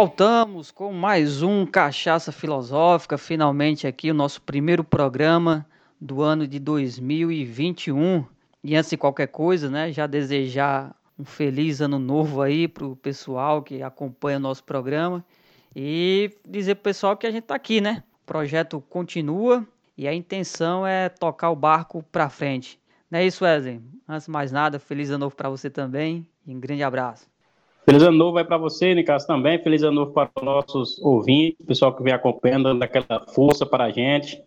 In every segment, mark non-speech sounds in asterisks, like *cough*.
Voltamos com mais um Cachaça Filosófica, finalmente aqui o nosso primeiro programa do ano de 2021. E antes de qualquer coisa, né, já desejar um feliz ano novo aí para o pessoal que acompanha o nosso programa e dizer para o pessoal que a gente está aqui, né? O projeto continua e a intenção é tocar o barco para frente. Não é isso, Wesley? Antes de mais nada, feliz ano novo para você também e um grande abraço. Feliz ano novo vai para você, Nicasso, também. Feliz ano novo para os nossos ouvintes, pessoal que vem acompanhando, dando aquela força para a gente.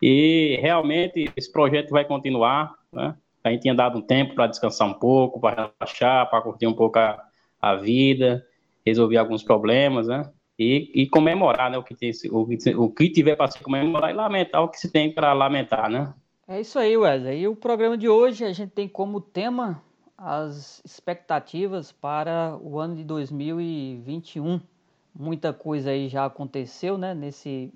E realmente esse projeto vai continuar, né? A gente tinha dado um tempo para descansar um pouco, para relaxar, para curtir um pouco a, a vida, resolver alguns problemas, né? E, e comemorar, né? O que, tem, o, o que tiver para se comemorar e lamentar o que se tem para lamentar, né? É isso aí, Wesley. E o programa de hoje a gente tem como tema as expectativas para o ano de 2021. Muita coisa aí já aconteceu, né? Nesse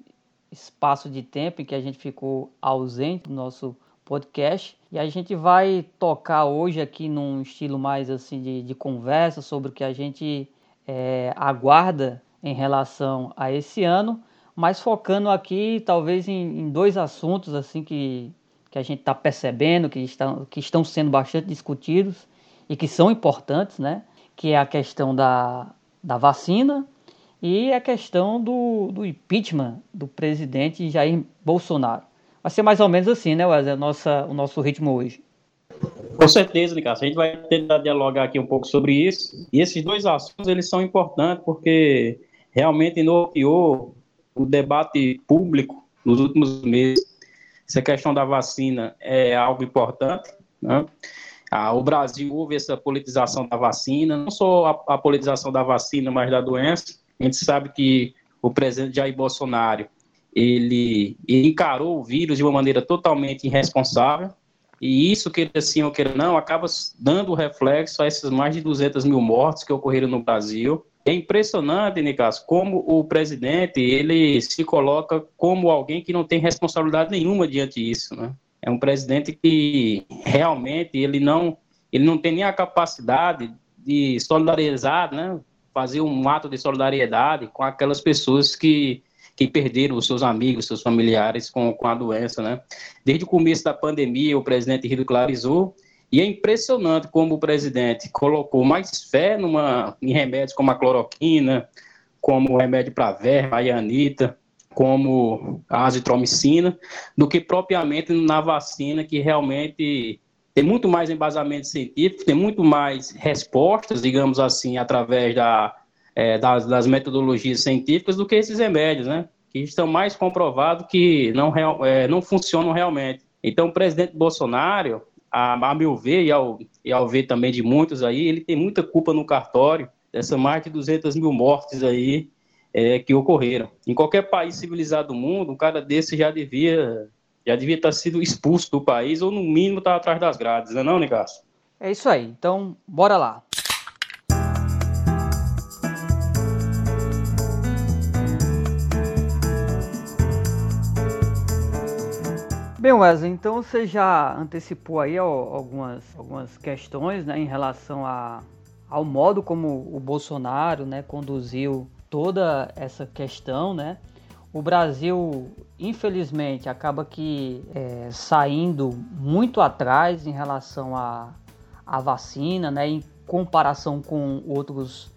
espaço de tempo em que a gente ficou ausente do nosso podcast. E a gente vai tocar hoje aqui num estilo mais assim de, de conversa sobre o que a gente é, aguarda em relação a esse ano, mas focando aqui talvez em, em dois assuntos assim que, que a gente está percebendo, que estão, que estão sendo bastante discutidos e que são importantes, né? Que é a questão da, da vacina e a questão do, do impeachment do presidente Jair Bolsonaro. Vai ser mais ou menos assim, né, Wesley, nossa, o nosso ritmo hoje. Com certeza, Nicasso. A gente vai tentar dialogar aqui um pouco sobre isso. E esses dois assuntos, eles são importantes porque realmente norteou o debate público nos últimos meses. Essa questão da vacina é algo importante. Né? Ah, o Brasil houve essa politização da vacina, não só a, a politização da vacina, mas da doença. A gente sabe que o presidente Jair Bolsonaro ele, ele encarou o vírus de uma maneira totalmente irresponsável, e isso, queira sim ou queira não, acaba dando reflexo a esses mais de 200 mil mortes que ocorreram no Brasil. É impressionante, Nicas, como o presidente ele se coloca como alguém que não tem responsabilidade nenhuma diante disso, né? É um presidente que realmente ele não ele não tem nem a capacidade de solidarizar, né? Fazer um ato de solidariedade com aquelas pessoas que que perderam os seus amigos, seus familiares com, com a doença, né? Desde o começo da pandemia, o presidente ridicularizou, e é impressionante como o presidente colocou mais fé numa, em remédios como a cloroquina, como o remédio para verme, a ianita, como a azitromicina, do que propriamente na vacina, que realmente tem muito mais embasamento científico, tem muito mais respostas, digamos assim, através da, é, das, das, metodologias científicas do que esses remédios, né? Que estão mais comprovados que não, real, é, não funcionam realmente. Então, o presidente Bolsonaro, a, a meu ver, e ao, e ao ver também de muitos aí, ele tem muita culpa no cartório dessa mais de 200 mil mortes aí é, que ocorreram. Em qualquer país civilizado do mundo, um cara desse já devia já devia estar sido expulso do país ou no mínimo estar atrás das grades, não é Nicasso? É isso aí. Então, bora lá. Bem, Wesley, então você já antecipou aí algumas, algumas questões né, em relação a, ao modo como o Bolsonaro né, conduziu toda essa questão, né? O Brasil, infelizmente, acaba que é, saindo muito atrás em relação à, à vacina, né, em comparação com outros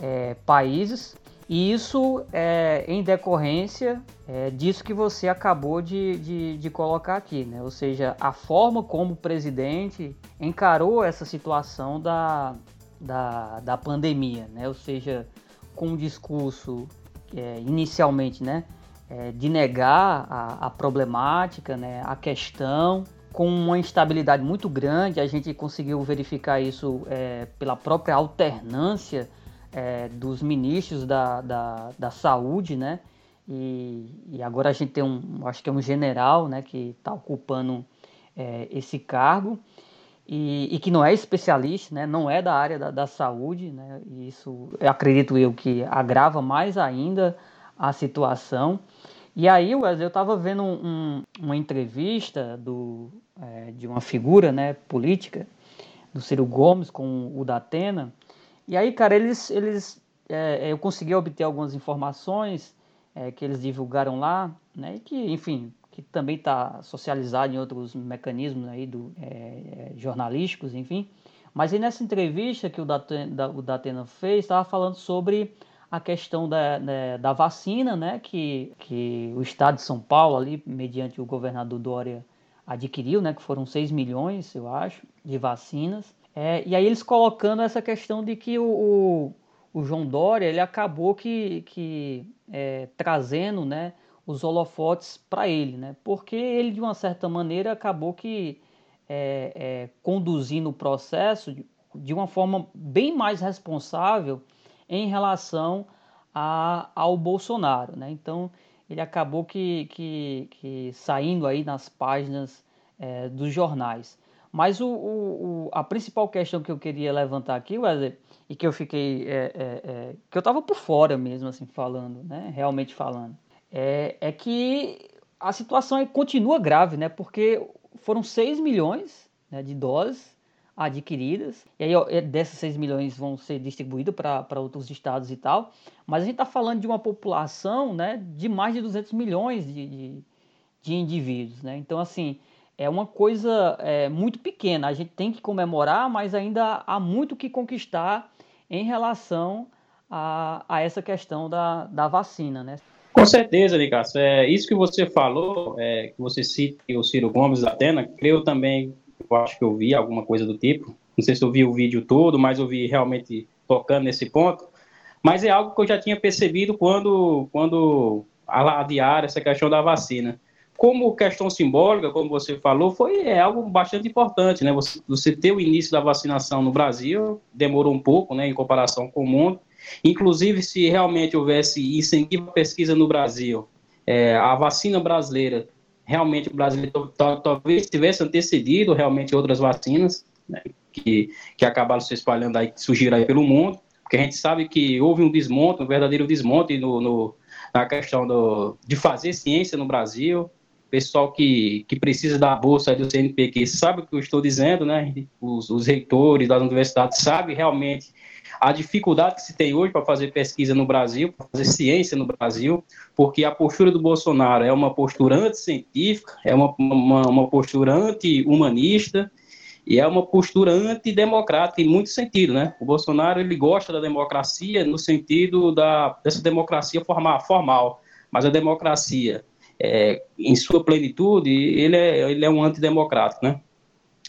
é, países. E isso é em decorrência é, disso que você acabou de, de, de, colocar aqui, né? ou seja, a forma como o presidente encarou essa situação da, da, da pandemia, né? ou seja, com um discurso é, inicialmente né, é, de negar a, a problemática, né, a questão, com uma instabilidade muito grande, a gente conseguiu verificar isso é, pela própria alternância é, dos ministros da, da, da saúde, né? E, e, agora a gente tem um, acho que é um general, né, que está ocupando é, esse cargo e, e, que não é especialista, né, não é da área da, da saúde, né? E isso, eu acredito eu que agrava mais ainda a situação. E aí, Wesley, eu estava vendo um, uma entrevista do, é, de uma figura né, política, do Ciro Gomes com o Datena, e aí, cara, eles, eles é, eu consegui obter algumas informações é, que eles divulgaram lá, né, e que, enfim, que também está socializado em outros mecanismos aí do, é, é jornalísticos, enfim. Mas aí nessa entrevista que o Datena, o Datena fez, estava falando sobre a questão da, né, da, vacina, né, que, que o estado de São Paulo, ali, mediante o governador Dória, adquiriu, né, que foram 6 milhões, eu acho, de vacinas. É, e aí eles colocando essa questão de que o, o, o João Dória ele acabou que, que é, trazendo né, os holofotes para ele, né, porque ele, de uma certa maneira, acabou que é, é, conduzindo o processo de, de uma forma bem mais responsável em relação a, ao Bolsonaro. Né? Então, ele acabou que, que, que saindo aí nas páginas é, dos jornais. Mas o, o, a principal questão que eu queria levantar aqui, Wesley, e que eu fiquei. É, é, é, que eu estava por fora mesmo, assim, falando, né? Realmente falando. É, é que a situação continua grave, né? Porque foram 6 milhões né, de doses adquiridas. E aí, é, dessas 6 milhões vão ser distribuídos para outros estados e tal. Mas a gente está falando de uma população né, de mais de 200 milhões de, de, de indivíduos. Né? Então, assim, é uma coisa é, muito pequena. A gente tem que comemorar, mas ainda há muito que conquistar em relação a, a essa questão da, da vacina. Né? Com certeza, Nicasso. É, isso que você falou, é, que você cita o Ciro Gomes da Atena, creio também eu acho que eu vi alguma coisa do tipo. Não sei se eu vi o vídeo todo, mas eu vi realmente tocando nesse ponto. Mas é algo que eu já tinha percebido quando, quando adiar essa questão da vacina. Como questão simbólica, como você falou, foi é algo bastante importante, né? Você, você ter o início da vacinação no Brasil demorou um pouco, né, em comparação com o mundo. Inclusive, se realmente houvesse incentivo à pesquisa no Brasil, é, a vacina brasileira realmente o Brasil talvez tivesse antecedido realmente outras vacinas né, que, que acabaram se espalhando aí, surgiram aí pelo mundo, porque a gente sabe que houve um desmonte, um verdadeiro desmonte no, no na questão do, de fazer ciência no Brasil, pessoal que, que precisa da bolsa do CNPq sabe o que eu estou dizendo, né? Os, os reitores das universidades sabem realmente a dificuldade que se tem hoje para fazer pesquisa no Brasil, para fazer ciência no Brasil, porque a postura do Bolsonaro é uma postura anticientífica, é uma, uma, uma postura anti-humanista e é uma postura antidemocrática em muito sentido, né? O Bolsonaro ele gosta da democracia no sentido da dessa democracia formal, formal mas a democracia é, em sua plenitude ele é ele é um antidemocrático, né?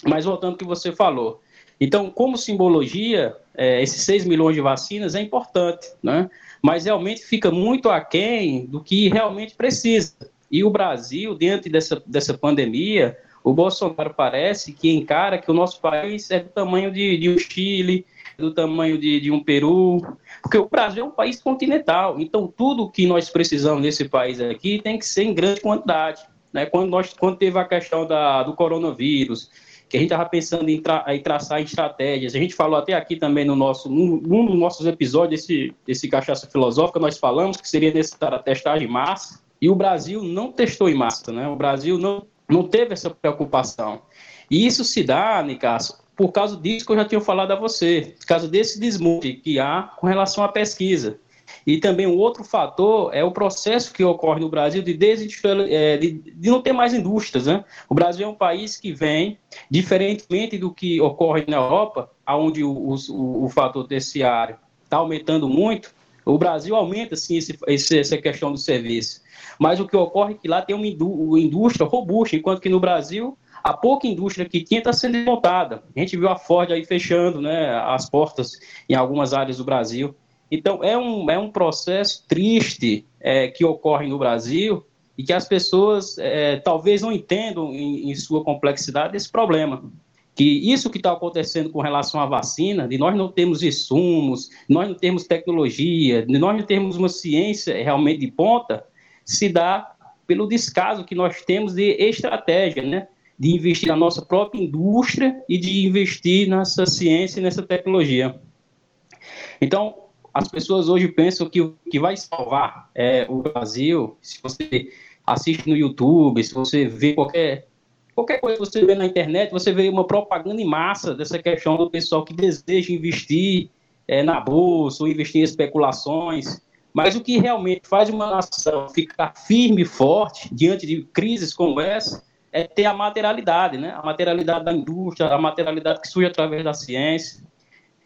Mas voltando ao que você falou, então, como simbologia, é, esses 6 milhões de vacinas é importante, né? mas realmente fica muito aquém do que realmente precisa. E o Brasil, dentro dessa, dessa pandemia, o Bolsonaro parece que encara que o nosso país é do tamanho de, de um Chile, do tamanho de, de, um Peru, porque o Brasil é um país continental, então tudo que nós precisamos nesse país aqui tem que ser em grande quantidade. Né? Quando, nós, quando teve a questão da, do coronavírus, que a gente estava pensando em, tra em, traçar estratégias. A gente falou até aqui também no nosso, num, num dos nossos episódios desse, desse Cachaça Filosófica, nós falamos que seria necessária a testagem em massa, e o Brasil não testou em massa, né? O Brasil não, não teve essa preocupação. E isso se dá, Nicasso, por causa disso que eu já tinha falado a você, por causa desse desmonte que há com relação à pesquisa. E também um outro fator é o processo que ocorre no Brasil de, é, de, de não ter mais indústrias. Né? O Brasil é um país que vem, diferentemente do que ocorre na Europa, onde o, o, o fator terciário está aumentando muito, o Brasil aumenta sim esse, esse, essa questão do serviço. Mas o que ocorre é que lá tem uma indústria robusta, enquanto que no Brasil a pouca indústria que tinha está sendo montada. A gente viu a Ford aí fechando né, as portas em algumas áreas do Brasil. Então, é um, é um processo triste é, que ocorre no Brasil e que as pessoas é, talvez não entendam em, em, sua complexidade esse problema. Que isso que está acontecendo com relação à vacina, de nós não termos insumos, nós não temos tecnologia, nós não termos uma ciência realmente de ponta, se dá pelo descaso que nós temos de estratégia, né? de investir na nossa própria indústria e de investir nessa ciência e nessa tecnologia. Então, as pessoas hoje pensam que o que vai salvar é, o Brasil, se você assiste no YouTube, se você vê qualquer qualquer coisa que você vê na internet, você vê uma propaganda em massa dessa questão do pessoal que deseja investir é, na bolsa ou investir em especulações. Mas o que realmente faz uma nação ficar firme e forte diante de crises como essa é ter a materialidade, né? A materialidade da indústria, a materialidade que surge através da ciência.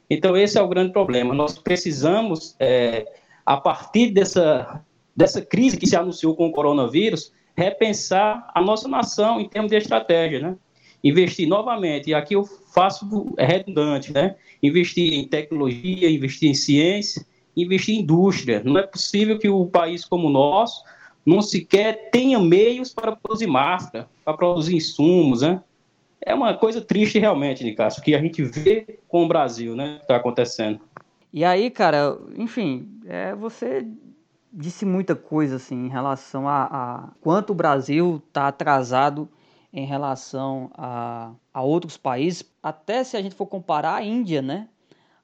Então, esse é o grande problema. Nós precisamos, é, a partir dessa, dessa crise que se anunciou com o coronavírus, repensar a nossa nação em termos de estratégia, né? Investir novamente, e aqui eu faço redundante, né? Investir em tecnologia, investir em ciência, investir em indústria. Não é possível que o país como o nosso não sequer tenha meios para produzir máscara, para produzir insumos, né? É uma coisa triste realmente, Nicasso, que a gente vê com o Brasil, né? Que está acontecendo. E aí, cara, enfim, é, você disse muita coisa assim em relação a, a quanto o Brasil está atrasado em relação a, a outros países. Até se a gente for comparar a Índia, né?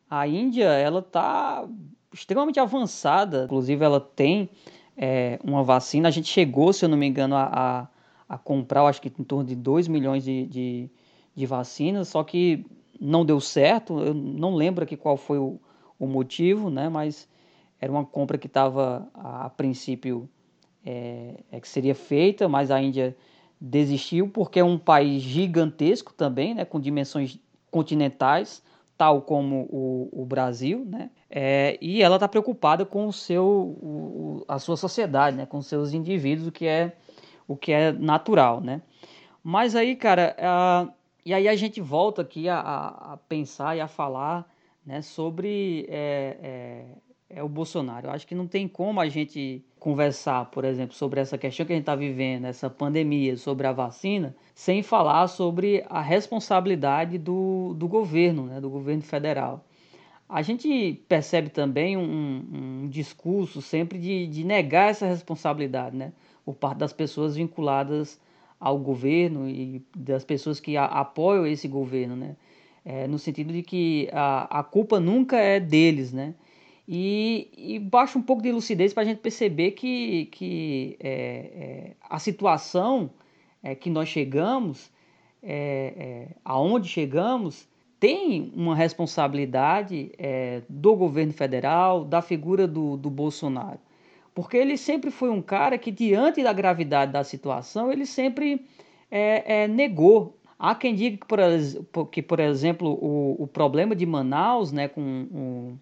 A Índia, ela está extremamente avançada. Inclusive, ela tem é, uma vacina. A gente chegou, se eu não me engano, a, a, a comprar, acho que em torno de 2 milhões de, de, de, vacinas, só que não deu certo. Eu não lembro aqui qual foi o, o motivo, né? Mas era uma compra que estava, a, a, princípio, é, é, que seria feita, mas a Índia desistiu porque é um país gigantesco também, né? Com dimensões continentais tal como o, o Brasil, né? É, e ela está preocupada com o seu, o, a sua sociedade, né? Com seus indivíduos, o que é o que é natural, né? Mas aí, cara, e aí a gente volta aqui a, a pensar e a falar, né? Sobre é, é, é o Bolsonaro. Eu acho que não tem como a gente conversar, por exemplo, sobre essa questão que a gente está vivendo, essa pandemia, sobre a vacina, sem falar sobre a responsabilidade do, do governo, né, do governo federal. A gente percebe também um, um discurso sempre de, de negar essa responsabilidade, né, por parte das pessoas vinculadas ao governo e das pessoas que a, apoiam esse governo, né, é, no sentido de que a, a culpa nunca é deles, né, e, e baixa um pouco de lucidez para a gente perceber que, que é, é, a situação é, que nós chegamos, é, é, aonde chegamos, tem uma responsabilidade do governo federal, da figura do, do Bolsonaro. Porque ele sempre foi um cara que, diante da gravidade da situação, ele sempre negou Há quem diga que, por, que, por exemplo, o, o problema de Manaus, né, com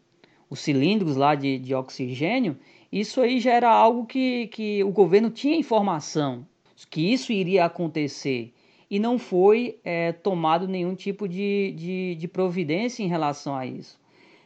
os cilindros lá de, de oxigênio, isso aí já era algo que, que o governo tinha informação que isso iria acontecer e não foi é, tomado nenhum tipo de, de, de, providência em relação a isso.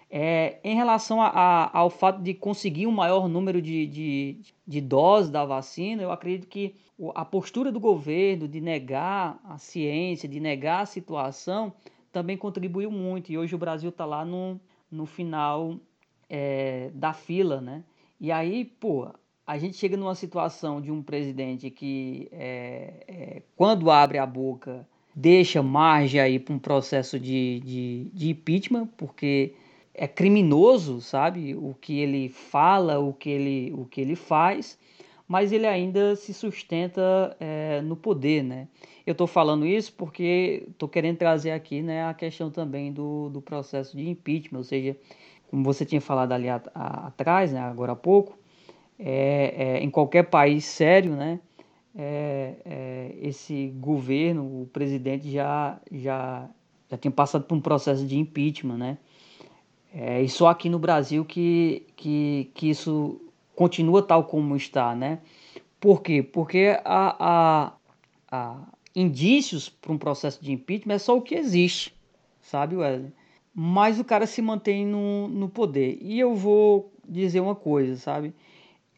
É, em relação a, a, ao fato de conseguir um maior número de, de, de doses da vacina, eu acredito que a postura do governo de negar a ciência, de negar a situação, também contribuiu muito. E hoje o Brasil está lá no, no final é, da fila, né? E aí, pô, a gente chega numa situação de um presidente que, é, é, quando abre a boca, deixa margem aí para um processo de, de, de impeachment, porque é criminoso, sabe? O que ele fala, o que ele, o que ele faz, mas ele ainda se sustenta é, no poder, né? Eu estou falando isso porque estou querendo trazer aqui né, a questão também do, do processo de impeachment, ou seja, como você tinha falado ali a, a, atrás, né, agora há pouco, é, é, em qualquer país sério, né, é, é, esse governo, o presidente já, já, já tinha passado por um processo de impeachment, né? É, e só aqui no Brasil que, que, que isso continua tal como está, né? Por quê? Porque há, há, há indícios para um processo de impeachment é só o que existe, sabe, Wesley? mas o cara se mantém no, no poder. E eu vou dizer uma coisa, sabe?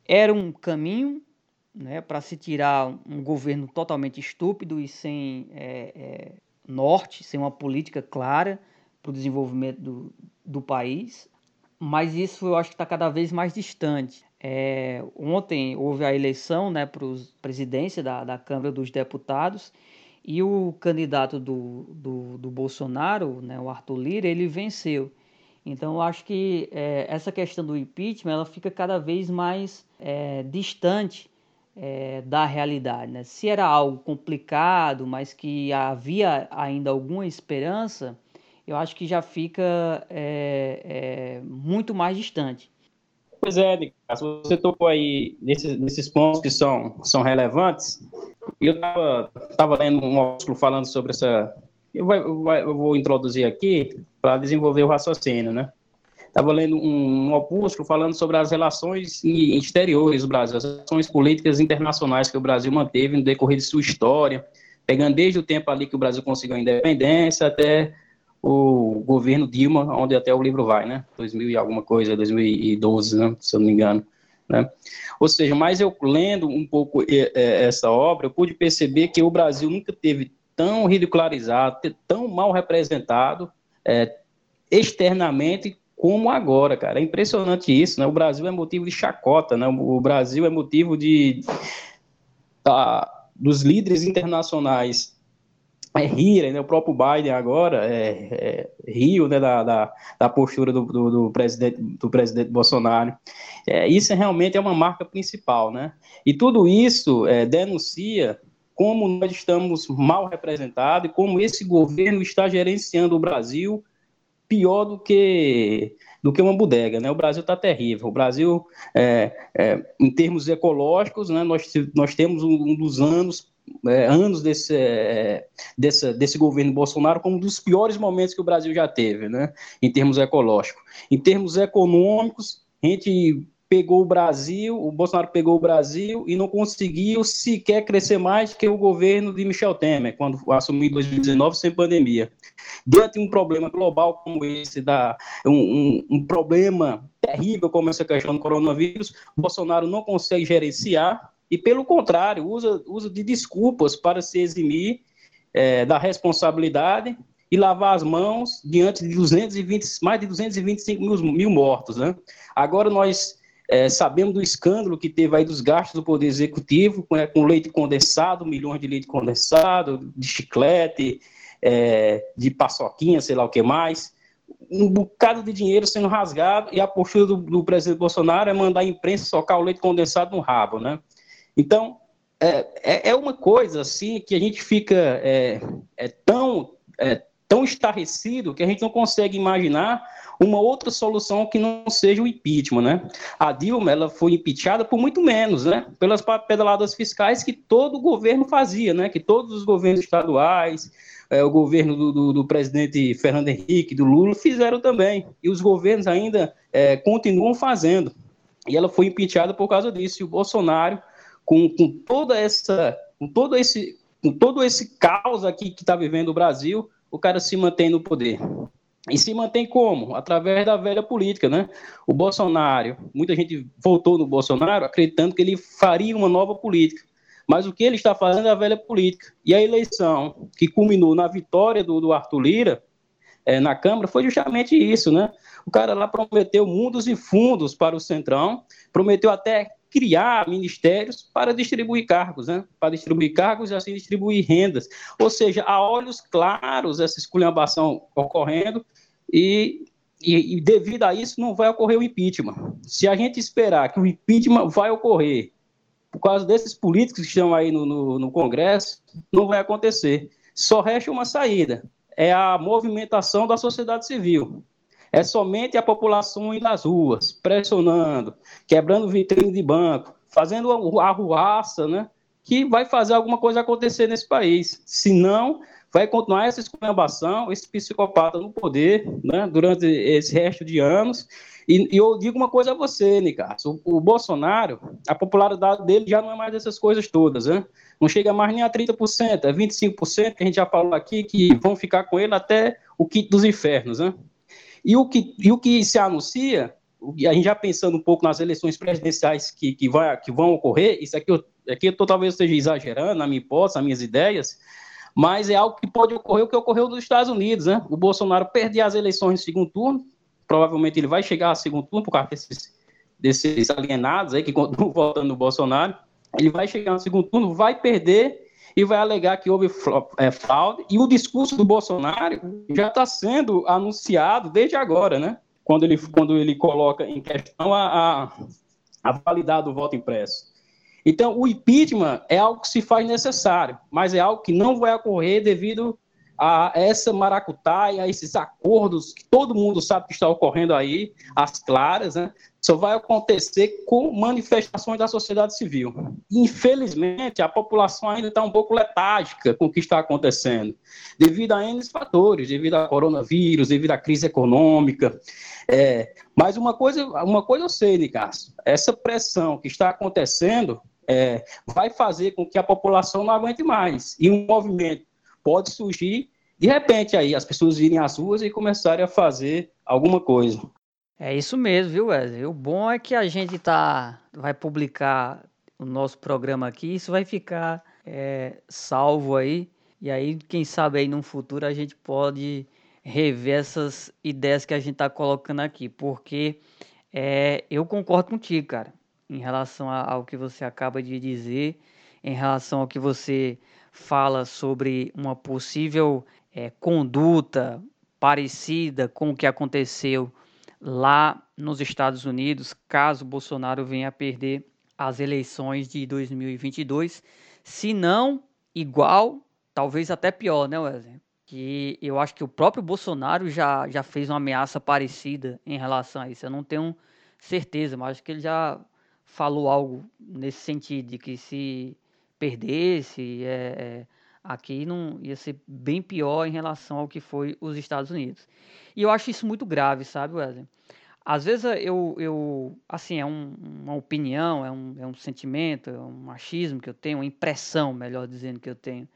Era um caminho né, para se tirar um governo totalmente estúpido e sem é, é, norte, sem uma política clara para o desenvolvimento do, do país. Mas isso eu acho que está cada vez mais distante. É, ontem houve a eleição né, para a presidência da, da Câmara dos Deputados e o candidato do, do, do Bolsonaro, né, o Arthur Lira, ele venceu. Então, eu acho que é, essa questão do impeachment ela fica cada vez mais é, distante é, da realidade. Né? Se era algo complicado, mas que havia ainda alguma esperança, eu acho que já fica é, é, muito mais distante. Pois é, Nicasso, você tocou aí nesses, nesses pontos que são, são relevantes. Eu estava lendo um artigo falando sobre essa. Eu, vai, eu vou introduzir aqui para desenvolver o raciocínio, né? Estava lendo um, um opúsculo falando sobre as relações exteriores do Brasil, as relações políticas internacionais que o Brasil manteve no decorrer de sua história, pegando desde o tempo ali que o Brasil conseguiu a independência até o governo Dilma, onde até o livro vai, né? 2000 e alguma coisa, 2012, né? Se eu não me engano. Né? Ou seja, mas eu lendo um pouco essa obra, eu pude perceber que o Brasil nunca teve tão ridicularizado, tão mal representado é, externamente como agora, cara. É impressionante isso, né? O Brasil é motivo de chacota, né? O Brasil é motivo de dos líderes internacionais é, rirem, né? O próprio Biden agora é, é, riu né, da, da, da postura do, do, do, presidente, do presidente Bolsonaro. É, isso realmente é uma marca principal, né? E tudo isso é, denuncia como nós estamos mal representados e como esse governo está gerenciando o Brasil pior do que do que uma bodega, né? O Brasil está terrível. O Brasil, é, é, em termos ecológicos, né, nós, nós temos um, um dos anos é, anos desse, é, desse, desse governo Bolsonaro como um dos piores momentos que o Brasil já teve, né, em termos ecológicos. Em termos econômicos, a gente pegou o Brasil, o Bolsonaro pegou o Brasil e não conseguiu sequer crescer mais que o governo de Michel Temer, quando assumiu em 2019 sem pandemia. Diante de um problema global como esse, da, um, um, um problema terrível como essa questão do coronavírus, Bolsonaro não consegue gerenciar e, pelo contrário, usa, usa de desculpas para se eximir é, da responsabilidade e lavar as mãos diante de 220, mais de 225 mil, mil mortos. Né? Agora nós é, sabemos do escândalo que teve aí dos gastos do Poder Executivo, com, é, com leite condensado, milhões de leite condensado, de chiclete, é, de paçoquinha, sei lá o que mais. Um bocado de dinheiro sendo rasgado e a postura do, do presidente Bolsonaro é mandar a imprensa socar o leite condensado no rabo, né? Então, é, é, é uma coisa assim que a gente fica é, é tão, é, tão estarrecido que a gente não consegue imaginar uma outra solução que não seja o impeachment, né? A Dilma, ela foi impeachada por muito menos, né? Pelas pedaladas fiscais que todo governo fazia, né? Que todos os governos estaduais, é, o governo do, do, do, presidente Fernando Henrique, do Lula, fizeram também. E os governos ainda é, continuam fazendo. E ela foi impeachada por causa disso. E o Bolsonaro com, com toda essa, com todo esse, com todo esse caos aqui que está vivendo o Brasil, o cara se mantém no poder. E se mantém como? Através da velha política, né? O Bolsonaro, muita gente votou no Bolsonaro acreditando que ele faria uma nova política. Mas o que ele está fazendo é a velha política. E a eleição que culminou na vitória do, do Arthur Lira é, na Câmara foi justamente isso, né? O cara lá prometeu mundos e fundos para o Centrão, prometeu até criar ministérios para distribuir cargos, né? Para distribuir cargos e assim distribuir rendas. Ou seja, a olhos claros essa esculhambação ocorrendo e, e, e, devido a isso não vai ocorrer o impeachment. Se a gente esperar que o impeachment vai ocorrer por causa desses políticos que estão aí no, no, no Congresso, não vai acontecer. Só resta uma saída, é a movimentação da sociedade civil. É somente a população indo às ruas, pressionando, quebrando vitrine de banco, fazendo a arruaça, né? Que vai fazer alguma coisa acontecer nesse país. Senão, vai continuar essa esculhambação, esse psicopata no poder, né? Durante esse resto de anos. E, e eu digo uma coisa a você, Nicasso. O, o, Bolsonaro, a popularidade dele já não é mais dessas coisas todas, né? Não chega mais nem a 30%, é 25%, que a gente já falou aqui, que vão ficar com ele até o quinto dos infernos, né? E o que, e o que se anuncia, a gente já pensando um pouco nas eleições presidenciais que, que, vai, que vão ocorrer, isso aqui eu, aqui eu tô, talvez esteja exagerando na minha hipótese, nas minhas ideias, mas é algo que pode ocorrer o que ocorreu nos Estados Unidos, né? O Bolsonaro perder as eleições no segundo turno, provavelmente ele vai chegar ao segundo turno por causa desses, desses alienados aí que continuam *laughs* votando no Bolsonaro, ele vai chegar no segundo turno, vai perder e vai alegar que houve é, fraude. E o discurso do Bolsonaro já está sendo anunciado desde agora, né? Quando ele, quando ele coloca em questão a, a, a validade do voto impresso. Então, o impeachment é algo que se faz necessário, mas é algo que não vai ocorrer devido a essa maracutaia, a esses acordos que todo mundo sabe que está ocorrendo aí, as claras, né? Só vai acontecer com manifestações da sociedade civil. Infelizmente, a população ainda está um pouco letárgica com o que está acontecendo, devido a N fatores, devido ao coronavírus, devido à crise econômica. É, mas uma coisa, uma coisa eu sei, Nicasso, essa pressão que está acontecendo é, vai fazer com que a população não aguente mais. E um movimento pode surgir, de repente, aí as pessoas virem às ruas e começarem a fazer alguma coisa. É isso mesmo, viu, Wesley? O bom é que a gente tá, vai publicar o nosso programa aqui, isso vai ficar é, salvo aí. E aí, quem sabe aí no futuro a gente pode rever essas ideias que a gente está colocando aqui, porque é, eu concordo contigo, cara em relação ao que você acaba de dizer, em relação ao que você fala sobre uma possível é, conduta parecida com o que aconteceu lá nos Estados Unidos, caso Bolsonaro venha a perder as eleições de 2022, se não igual, talvez até pior, né, Wesley? Que eu acho que o próprio Bolsonaro já, já fez uma ameaça parecida em relação a isso. Eu não tenho certeza, mas acho que ele já falou algo nesse sentido, de que se perdesse, é, é, aqui não ia ser bem pior em relação ao que foi os Estados Unidos. E eu acho isso muito grave, sabe, Wesley? Às vezes eu, eu assim, é um, uma opinião, é um, é um sentimento, é um machismo que eu tenho, uma impressão, melhor dizendo, que eu tenho,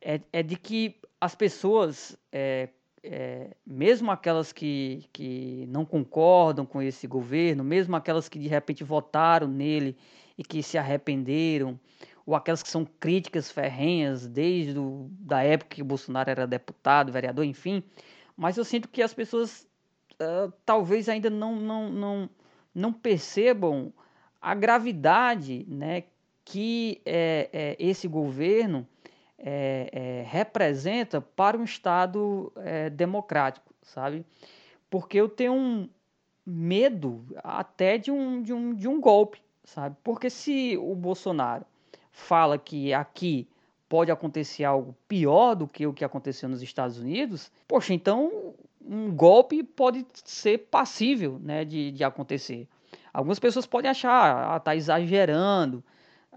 é, é de que as pessoas, é, é, mesmo aquelas que, que não concordam com esse governo, mesmo aquelas que de repente votaram nele e que se arrependeram, ou aquelas que são críticas ferrenhas desde o, da época que o Bolsonaro era deputado, vereador, enfim, mas eu sinto que as pessoas uh, talvez ainda não, não, não, não percebam a gravidade né, que é, é, esse governo é, é, representa para um Estado é, democrático, sabe? Porque eu tenho um medo até de um, de, um, de um golpe, sabe? Porque se o Bolsonaro fala que aqui pode acontecer algo pior do que o que aconteceu nos Estados Unidos, poxa, então um golpe pode ser passível né, de, de acontecer. Algumas pessoas podem achar, ah, tá exagerando.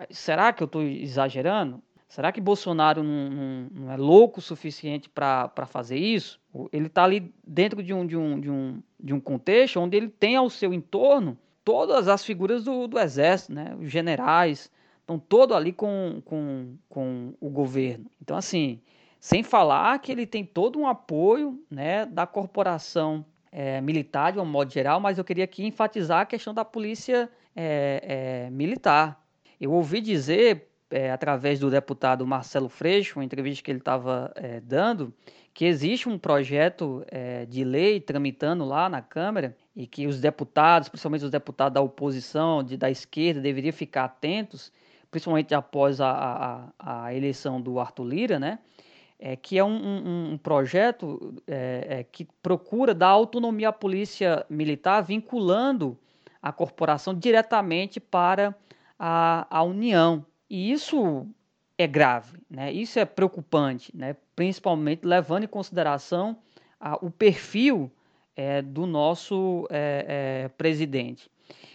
Será que eu estou exagerando? Será que Bolsonaro não, não, não é louco o suficiente para fazer isso? Ele está ali dentro de um, de, um, de, um, de um contexto onde ele tem ao seu entorno todas as figuras do, do exército, né? os generais, estão todos ali com, com, com o governo. Então, assim, sem falar que ele tem todo um apoio né, da corporação é, militar, de um modo geral, mas eu queria aqui enfatizar a questão da polícia é, é, militar. Eu ouvi dizer é, através do deputado Marcelo Freixo, uma entrevista que ele estava é, dando, que existe um projeto é, de lei tramitando lá na Câmara e que os deputados, principalmente os deputados da oposição, de, da esquerda, deveriam ficar atentos, principalmente após a, a, a eleição do Arthur Lira, né? É, que é um, um, um projeto é, é, que procura dar autonomia à polícia militar, vinculando a corporação diretamente para a, a União. E isso é grave, né? isso é preocupante, né? principalmente levando em consideração a, o perfil é, do nosso é, é, presidente.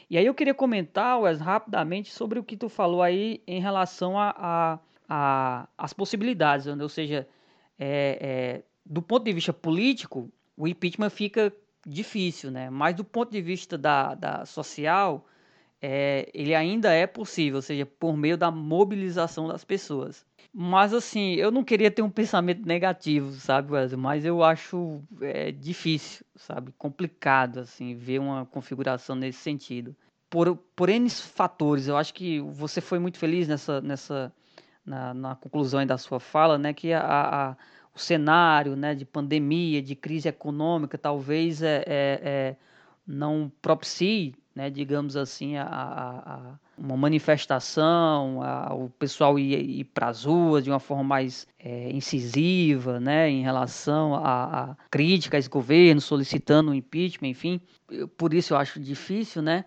E aí eu queria comentar, Wes, rapidamente sobre o que tu falou aí em relação a, a, a possibilidades, né? ou seja, é, é, do ponto de vista político, o impeachment fica difícil, né? mas do ponto de vista da, da social, é, ele ainda é possível, ou seja, por meio da mobilização das pessoas. Mas assim, eu não queria ter um pensamento negativo, sabe, Wesley? Mas eu acho é, difícil, sabe, complicado assim ver uma configuração nesse sentido. Por, por N fatores, eu acho que você foi muito feliz nessa, nessa na, na conclusão da sua fala, né, que a, a, o cenário, né, de pandemia, de crise econômica, talvez é, é, é não propicie né, digamos assim, a, a, a uma manifestação, a, o pessoal ir, ir para as ruas de uma forma mais é, incisiva, né, em relação a, a crítica a esse governo, solicitando o impeachment, enfim. Por isso eu acho difícil, né?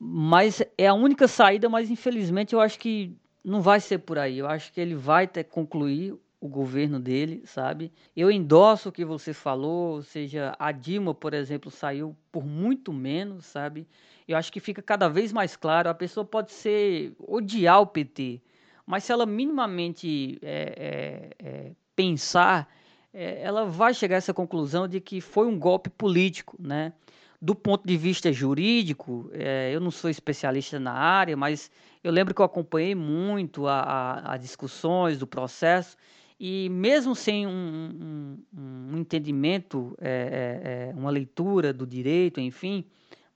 Mas é a única saída, mas infelizmente eu acho que não vai ser por aí. Eu acho que ele vai ter concluir o governo dele, sabe? Eu endosso o que você falou, ou seja, a Dilma, por exemplo, saiu por muito menos, sabe? Eu acho que fica cada vez mais claro, a pessoa pode ser odiar o PT, mas se ela minimamente é, é, é, pensar, é, ela vai chegar a essa conclusão de que foi um golpe político, né? Do ponto de vista jurídico, é, eu não sou especialista na área, mas eu lembro que eu acompanhei muito as discussões do processo e mesmo sem um, um, um entendimento, é, é, é, uma leitura do direito, enfim,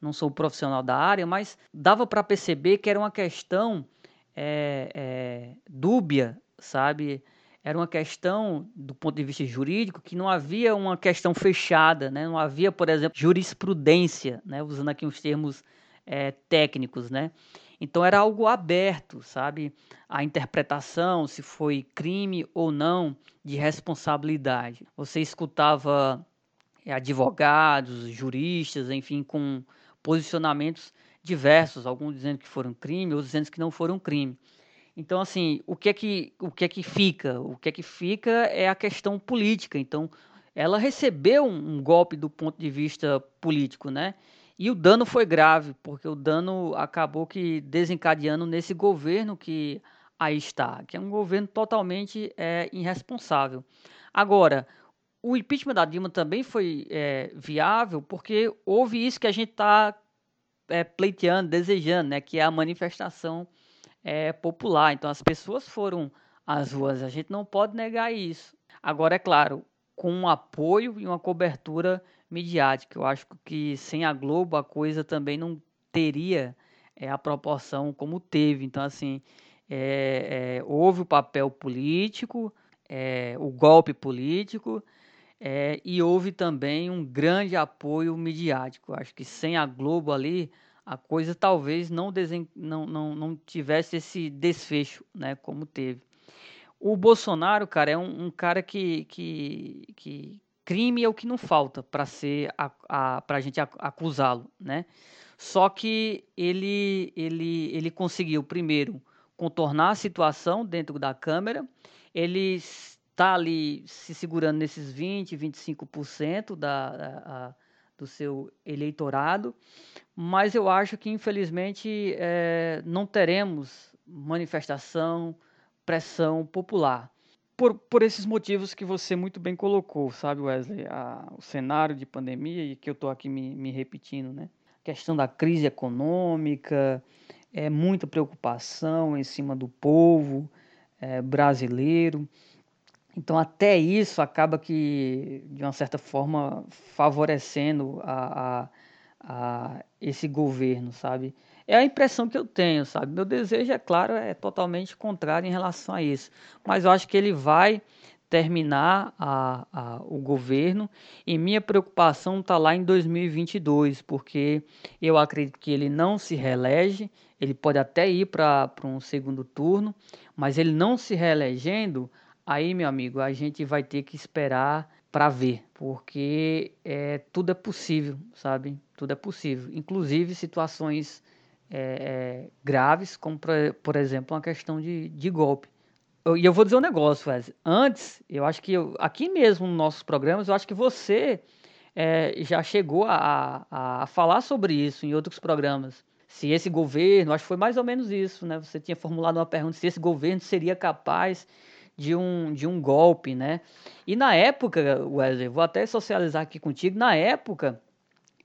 não sou profissional da área, mas dava para perceber que era uma questão é, é, dúbia, sabe? Era uma questão, do ponto de vista jurídico, que não havia uma questão fechada, né? não havia, por exemplo, jurisprudência, né? usando aqui os termos é, técnicos, né? Então era algo aberto, sabe? A interpretação, se foi crime ou não de responsabilidade. Você escutava é, advogados, juristas, enfim, com posicionamentos diversos, alguns dizendo que foram crime, outros dizendo que não foram crime. Então, assim, o que é que, o que, é que fica? O que é que fica é a questão política. Então, ela recebeu um golpe do ponto de vista político, né? E o dano foi grave, porque o dano acabou que desencadeando nesse governo que aí está, que é um governo totalmente é, irresponsável. Agora, o impeachment da Dilma também foi é, viável porque houve isso que a gente está é, pleiteando, desejando, né, que é a manifestação é, popular. Então as pessoas foram às ruas, a gente não pode negar isso. Agora, é claro, com um apoio e uma cobertura midiática. Eu acho que sem a Globo a coisa também não teria é, a proporção como teve. Então, assim, é, é, houve o papel político, o golpe político, e houve também um grande apoio midiático. Eu acho que sem a Globo ali, a coisa talvez não, desen... não, não, não tivesse esse desfecho, né, como teve. O Bolsonaro, cara, é um, um cara que, que, que, crime é o que não falta para ser a, a, para a gente acusá-lo, né? Só que ele, ele, ele conseguiu primeiro contornar a situação dentro da Câmara, ele está ali se segurando nesses 20, 25% da, a, do seu eleitorado, mas eu acho que infelizmente é, não teremos manifestação, pressão popular por, por esses motivos que você muito bem colocou, sabe, Wesley? A, o cenário de pandemia, e que eu estou aqui me, me repetindo, né? A questão da crise econômica, é muita preocupação em cima do povo é, brasileiro. Então, até isso acaba que, de uma certa forma, favorecendo a, a, a esse governo, sabe? É a impressão que eu tenho, sabe? Meu desejo, é claro, é totalmente contrário em relação a isso. Mas eu acho que ele vai terminar a, a, o governo e minha preocupação está lá em 2022, porque eu acredito que ele não se reelege, ele pode até ir para um segundo turno, mas ele não se reelegendo, aí, meu amigo, a gente vai ter que esperar para ver, porque é, tudo é possível, sabe? Tudo é possível, inclusive situações é, é, graves, como por, por, exemplo uma questão de, de golpe. E eu vou dizer um negócio, Wesley. Antes, eu acho que eu, aqui mesmo nos nossos programas, eu acho que você é, já chegou a, a, a, falar sobre isso em outros programas. Se esse governo, acho que foi mais ou menos isso, né? Você tinha formulado uma pergunta se esse governo seria capaz de um, de um golpe, né? E na época, Wesley, vou até socializar aqui contigo, na época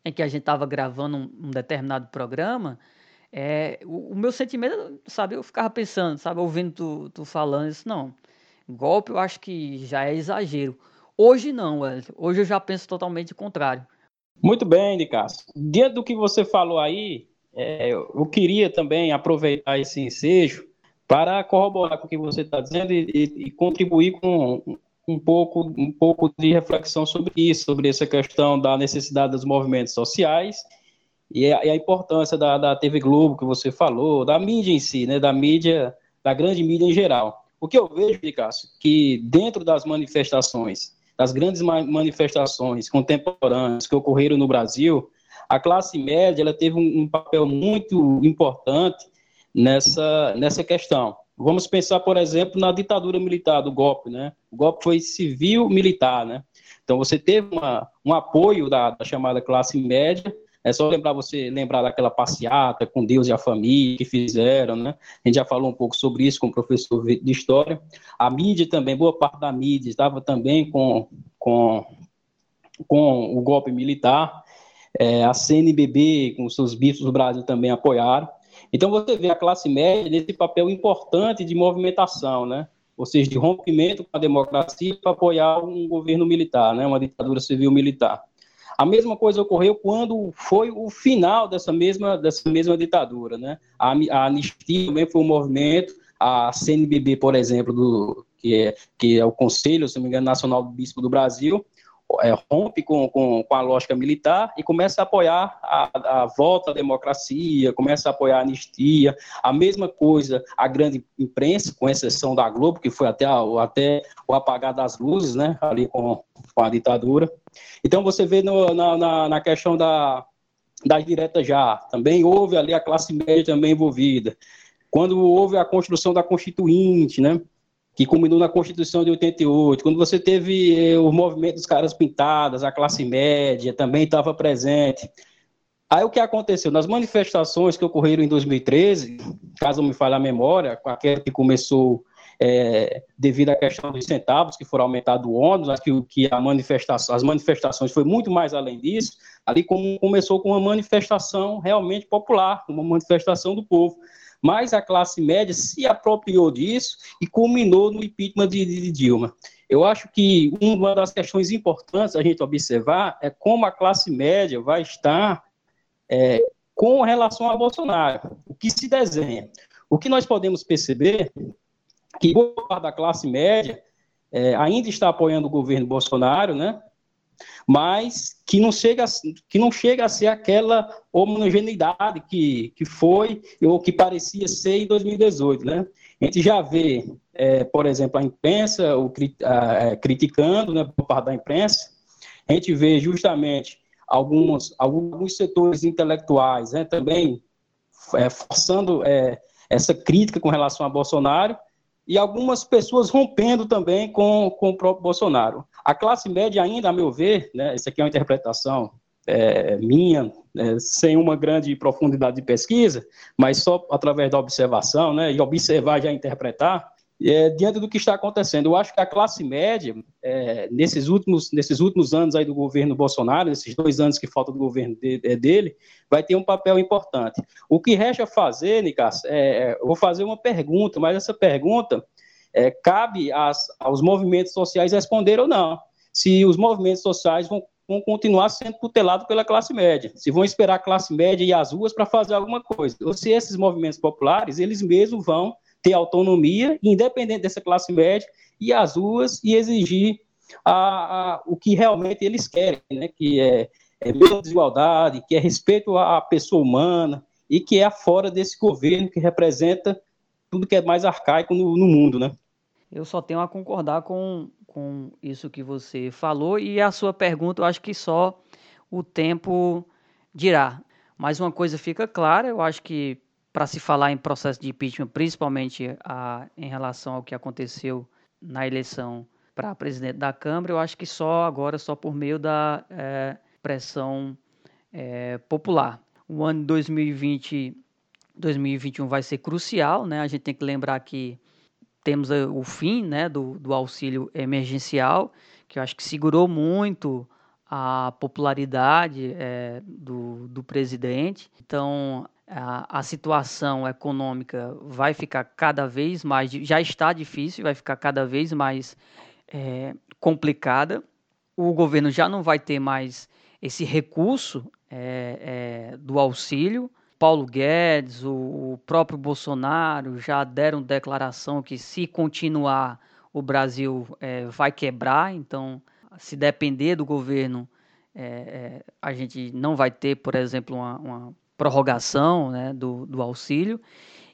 em que a gente estava gravando um, um determinado programa, é, o, o, meu sentimento, sabe, eu ficava pensando, sabe, ouvindo tu, tu falando isso, não, golpe eu acho que já é exagero. Hoje não, hoje eu já penso totalmente o contrário. Muito bem, Nicasso. Diante do que você falou aí, é, eu queria também aproveitar esse ensejo para corroborar com o que você está dizendo e, e, e, contribuir com um pouco, um pouco de reflexão sobre isso, sobre essa questão da necessidade dos movimentos sociais e a, e a importância da, da TV Globo que você falou, da mídia em si, né, da mídia, da grande mídia em geral. O que eu vejo, Cássio, que dentro das manifestações, das grandes manifestações contemporâneas que ocorreram no Brasil, a classe média ela teve um, um papel muito importante nessa, nessa questão. Vamos pensar, por exemplo, na ditadura militar do golpe, né? O golpe foi civil-militar, né? Então você teve uma, um apoio da, da chamada classe média é só lembrar você lembrar daquela passeata com Deus e a família que fizeram, né? A gente já falou um pouco sobre isso com o professor de história. A mídia também, boa parte da mídia estava também com, com, com o golpe militar. É, a CNBB, com seus bispos do Brasil, também apoiaram. Então você vê a classe média nesse papel importante de movimentação, né? Ou seja, de rompimento com a democracia para apoiar um governo militar, né? Uma ditadura civil militar. A mesma coisa ocorreu quando foi o final dessa mesma, dessa mesma ditadura. Né? A, a anistia também foi um movimento, a CNBB, por exemplo, do, que, é, que é o Conselho, se não me engano, Nacional do Bispo do Brasil, é, rompe com, com, com, a lógica militar e começa a apoiar a, a, volta à democracia, começa a apoiar a anistia, a mesma coisa a grande imprensa, com exceção da Globo, que foi até, a, até o apagar das luzes, né, ali com, com a ditadura. Então você vê no, na, na, na questão da, da direta já, também houve ali a classe média também envolvida. Quando houve a construção da Constituinte, né, que culminou na Constituição de 88, quando você teve eh, o movimento dos caras pintadas, a classe média também estava presente. Aí o que aconteceu? Nas manifestações que ocorreram em 2013, caso me falhe a memória, com aquela que começou é, devido à questão dos centavos, que foram aumentados o ônibus, acho que, que a manifestação, as manifestações foi muito mais além disso, ali como, começou com uma manifestação realmente popular, uma manifestação do povo mas a classe média se apropriou disso e culminou no impeachment de, de, Dilma. Eu acho que uma das questões importantes a gente observar é como a classe média vai estar é, com relação a Bolsonaro, o que se desenha. O que nós podemos perceber que boa parte da classe média é, ainda está apoiando o governo Bolsonaro, né? Mas que não chega, que não chega a ser aquela homogeneidade que, que foi ou que parecia ser em 2018, né? A gente já vê, é, por exemplo, a imprensa o, a, é, criticando, né, por parte da imprensa, a gente vê justamente alguns, alguns setores intelectuais né, também é, forçando é, essa crítica com relação a Bolsonaro, e algumas pessoas rompendo também com, com o próprio Bolsonaro. A classe média ainda, a meu ver, né, isso aqui é uma interpretação é, minha, é, sem uma grande profundidade de pesquisa, mas só através da observação, né, e observar já interpretar, é, diante do que está acontecendo. Eu acho que a classe média, é, nesses, últimos, nesses últimos anos aí do governo Bolsonaro, nesses dois anos que faltam do governo de, é, dele, vai ter um papel importante. O que resta fazer, Nicas, é, é, eu vou fazer uma pergunta, mas essa pergunta é, cabe às, aos movimentos sociais responder ou não. Se os movimentos sociais vão, vão continuar sendo tutelados pela classe média, se vão esperar a classe média e as ruas para fazer alguma coisa, ou se esses movimentos populares, eles mesmos vão ter autonomia, independente dessa classe média, e as ruas e exigir a, a, o que realmente eles querem, né? que é, é menos desigualdade, que é respeito à pessoa humana e que é fora desse governo que representa tudo que é mais arcaico no, no mundo, né? Eu só tenho a concordar com, com isso que você falou e a sua pergunta, eu acho que só o tempo dirá. Mas uma coisa fica clara, eu acho que para se falar em processo de impeachment, principalmente a, em relação ao que aconteceu na eleição para presidente da Câmara, eu acho que só agora, só por meio da é, pressão é, popular. O ano de 2020, 2021 vai ser crucial, né? A gente tem que lembrar que temos o fim né, do, do auxílio emergencial, que eu acho que segurou muito a popularidade é, do, do presidente. Então, a, situação econômica vai ficar cada vez mais, já está difícil, vai ficar cada vez mais é, complicada. O governo já não vai ter mais esse recurso é, é, do auxílio. Paulo Guedes, o, o próprio Bolsonaro já deram declaração que se continuar o Brasil é, vai quebrar. Então, se depender do governo, é, é, a gente não vai ter, por exemplo, uma, uma prorrogação né, do, do auxílio.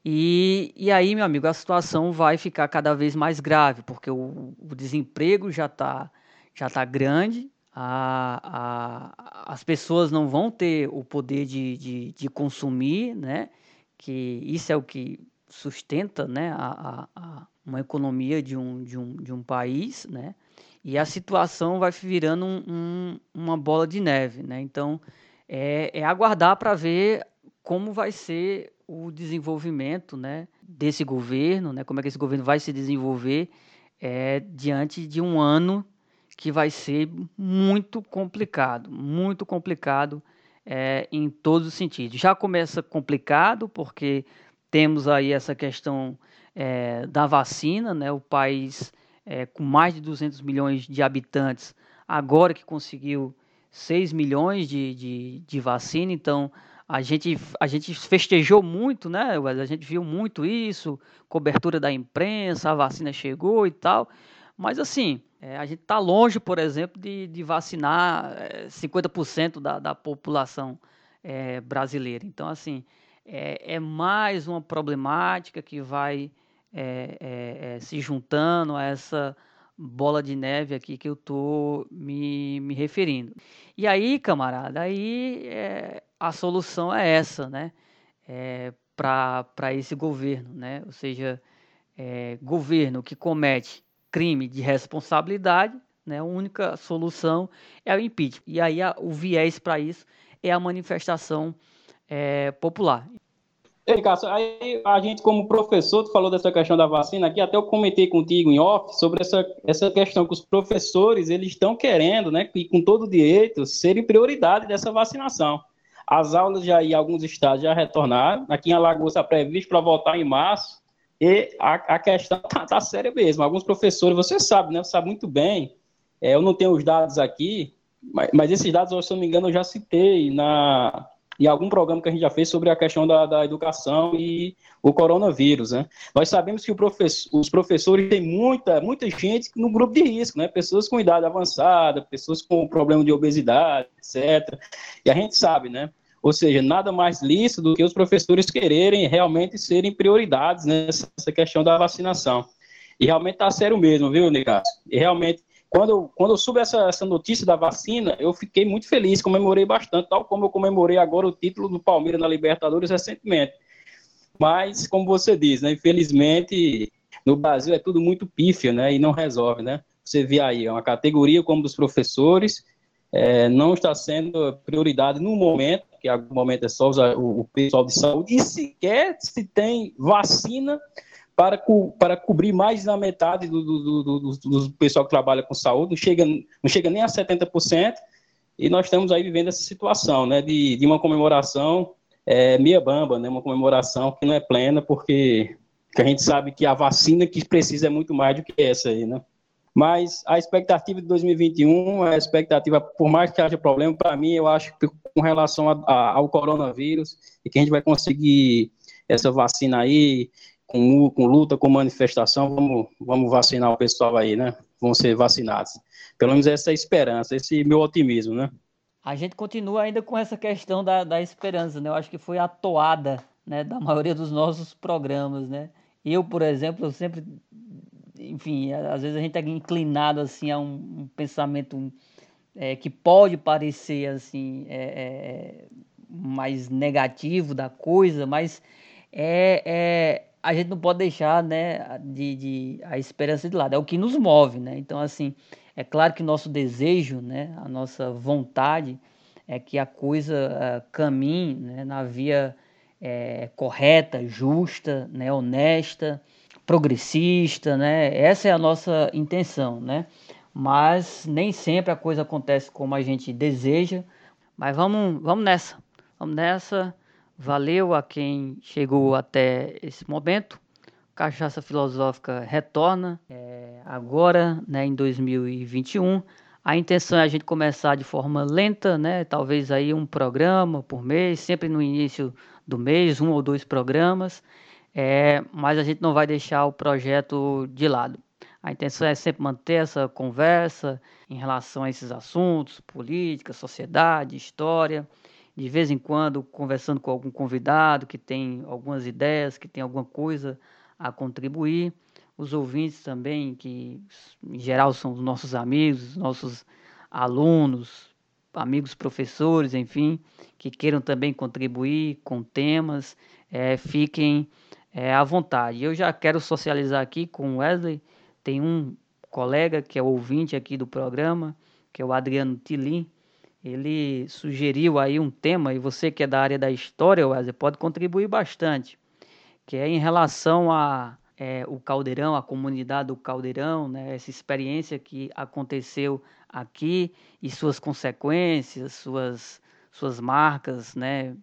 E, e aí, meu amigo, a situação vai ficar cada vez mais grave, porque o, o desemprego já está já tá grande, a, a, as pessoas não vão ter o poder de, de, de consumir, né? que isso é o que sustenta né, a, a, uma economia de um, de, um, de um país, né? E a situação vai virando um, um, uma bola de neve, né? Então, é, é aguardar para ver como vai ser o desenvolvimento, né, desse governo, né? Como é que esse governo vai se desenvolver é, diante de um ano que vai ser muito complicado, muito complicado é, em todos os sentidos. Já começa complicado porque temos aí essa questão é, da vacina, né? O país é, com mais de 200 milhões de habitantes, agora que conseguiu 6 milhões de, de, de vacina, então a gente, a gente festejou muito, né? A gente viu muito isso, cobertura da imprensa, a vacina chegou e tal, mas assim, é, a gente está longe, por exemplo, de, de vacinar é, 50% da, da população é, brasileira. Então, assim, é, é, mais uma problemática que vai é, é, é, se juntando a essa bola de neve aqui que eu estou me, me referindo. E aí, camarada, aí a solução é essa, né? Para esse governo, né? Ou seja, governo que comete crime de responsabilidade, né, a única solução é o impeachment. E aí a, o viés para isso é a manifestação é, popular. Ei, Cássio, aí a gente, como professor, tu falou dessa questão da vacina aqui, até eu comentei contigo em off sobre essa, essa questão que os professores eles estão querendo, né, e com todo direito, serem prioridade dessa vacinação. As aulas já em alguns estados já retornaram, aqui em Alagoas está previsto para voltar em março, e a, a questão tá, tá, séria mesmo. Alguns professores, você sabe, né? Sabe muito bem. É, eu não tenho os dados aqui, mas, mas, esses dados, se eu não me engano, eu já citei na, em algum programa que a gente já fez sobre a questão da, da educação e o coronavírus, né? Nós sabemos que professor, os professores têm muita, muita gente no grupo de risco, né? Pessoas com idade avançada, pessoas com problema de obesidade, etc. E a gente sabe, né? Ou seja, nada mais lícito do que os professores quererem realmente serem prioridades nessa questão da vacinação. E realmente está sério mesmo, viu, Nicasso? E realmente, quando eu, quando eu soube essa, essa notícia da vacina, eu fiquei muito feliz, comemorei bastante, tal como eu comemorei agora o título do Palmeiras na Libertadores recentemente. Mas, como você diz, né, infelizmente, no Brasil é tudo muito pífio, né, e não resolve, né? Você vê aí, é uma categoria como dos professores, é, não está sendo prioridade no momento, que algum momento é só o, o pessoal de saúde, e sequer se tem vacina para, co, para cobrir mais da metade do, do, do, do, pessoal que trabalha com saúde, não chega, não chega nem a 70%, e nós estamos aí vivendo essa situação, né, de, de uma comemoração é, meia bamba, né, uma comemoração que não é plena, porque a gente sabe que a vacina que precisa é muito mais do que essa aí, né. Mas a expectativa de 2021, a expectativa, por mais que haja problema, para mim, eu acho que com relação a, a, ao coronavírus, e que a gente vai conseguir essa vacina aí, com, com luta, com manifestação, vamos, vamos vacinar o pessoal aí, né? Vão ser vacinados. Pelo menos essa é a esperança, esse meu otimismo, né? A gente continua ainda com essa questão da, da esperança, né? Eu acho que foi a toada né, da maioria dos nossos programas, né? Eu, por exemplo, eu sempre enfim, às vezes a gente é inclinado assim a um, um pensamento é, que pode parecer assim é, é, mais negativo da coisa, mas é, é, a gente não pode deixar né, de, de, a esperança de lado, é o que nos move, né? Então assim, é claro que nosso desejo, né, a nossa vontade é que a coisa uh, caminhe né, na via é, correta, justa, né, honesta, progressista, né? Essa é a nossa intenção, né? Mas nem sempre a coisa acontece como a gente deseja. Mas vamos, vamos nessa, vamos nessa. Valeu a quem chegou até esse momento. Cachaça Filosófica retorna é, agora, né, em 2021. A intenção é a gente começar de forma lenta, né? Talvez aí um programa por mês, sempre no início do mês, um ou dois programas é, mas a gente não vai deixar o projeto de lado. A intenção é sempre manter essa conversa em relação a esses assuntos, política, sociedade, história. De vez em quando, conversando com algum convidado que tem algumas ideias, que tem alguma coisa a contribuir. Os ouvintes também, que em geral são os nossos amigos, nossos alunos, amigos professores, enfim, que queiram também contribuir com temas, é, fiquem é, à vontade. Eu já quero socializar aqui com o Wesley. Tem um colega que é ouvinte aqui do programa, que é o Adriano Tilin. Ele sugeriu aí um tema, e você que é da área da história, Wesley, pode contribuir bastante, que é em relação a é, Caldeirão, a comunidade do Caldeirão, né, essa experiência que aconteceu aqui e suas consequências, suas, suas marcas, né,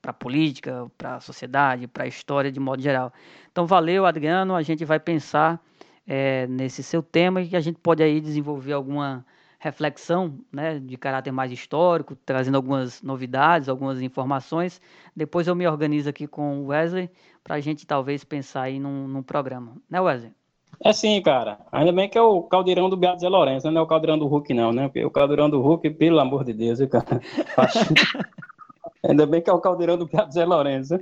para a política, para a sociedade, para a história de modo geral. Então, valeu, Adriano. A gente vai pensar é, nesse seu tema e a gente pode aí desenvolver alguma reflexão né, de caráter mais histórico, trazendo algumas novidades, algumas informações. Depois eu me organizo aqui com o Wesley para a gente talvez pensar aí num, num, programa. Né, Wesley? É sim, cara. Ainda bem que é o caldeirão do Beato Zé Lourenço, né? não é o caldeirão do Hulk, não, né? Porque o caldeirão do Hulk, pelo amor de Deus, cara. *laughs* *laughs* Ainda bem que é o caldeirão do Beato Zé Lourenço.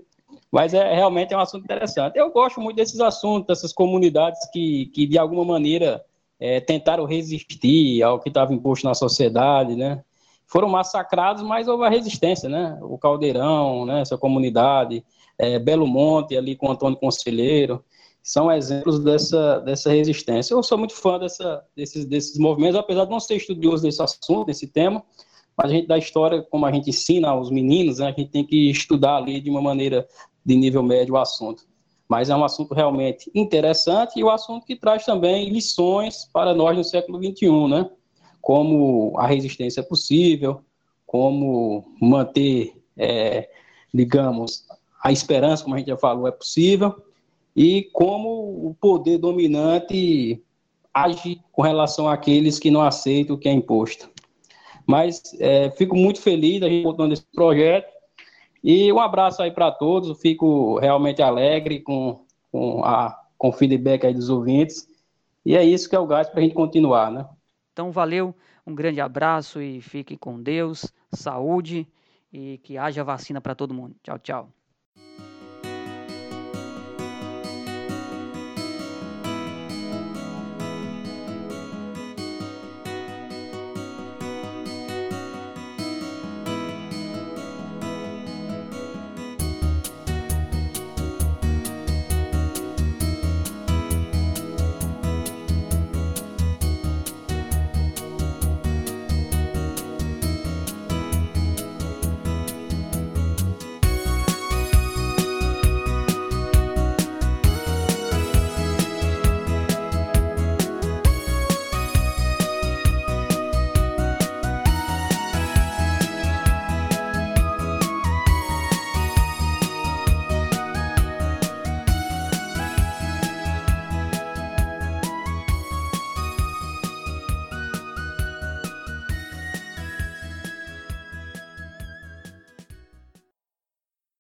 Mas é, realmente é um assunto interessante. Eu gosto muito desses assuntos, dessas comunidades que, que de alguma maneira, é, tentaram resistir ao que estava imposto na sociedade, né? Foram massacrados, mas houve a resistência, né? O Caldeirão, né? essa comunidade, é, Belo Monte ali com Antônio Conselheiro, são exemplos dessa, dessa resistência. Eu sou muito fã dessa, desses, desses movimentos, apesar de não ser estudioso desse assunto, desse tema, mas a gente da história, como a gente ensina aos meninos, né, a gente tem que estudar ali de uma maneira de nível médio o assunto mas é um assunto realmente interessante e o um assunto que traz também lições para nós no século XXI, né? Como a resistência é possível, como manter, é, digamos, a esperança, como a gente já falou, é possível, e como o poder dominante age com relação àqueles que não aceitam o que é imposto. Mas é, fico muito feliz da gente voltando esse projeto e um abraço aí para todos, fico realmente alegre com, com, a, com o feedback aí dos ouvintes. E é isso que é o gás para a gente continuar, né? Então, valeu, um grande abraço e fique com Deus, saúde e que haja vacina para todo mundo. Tchau, tchau.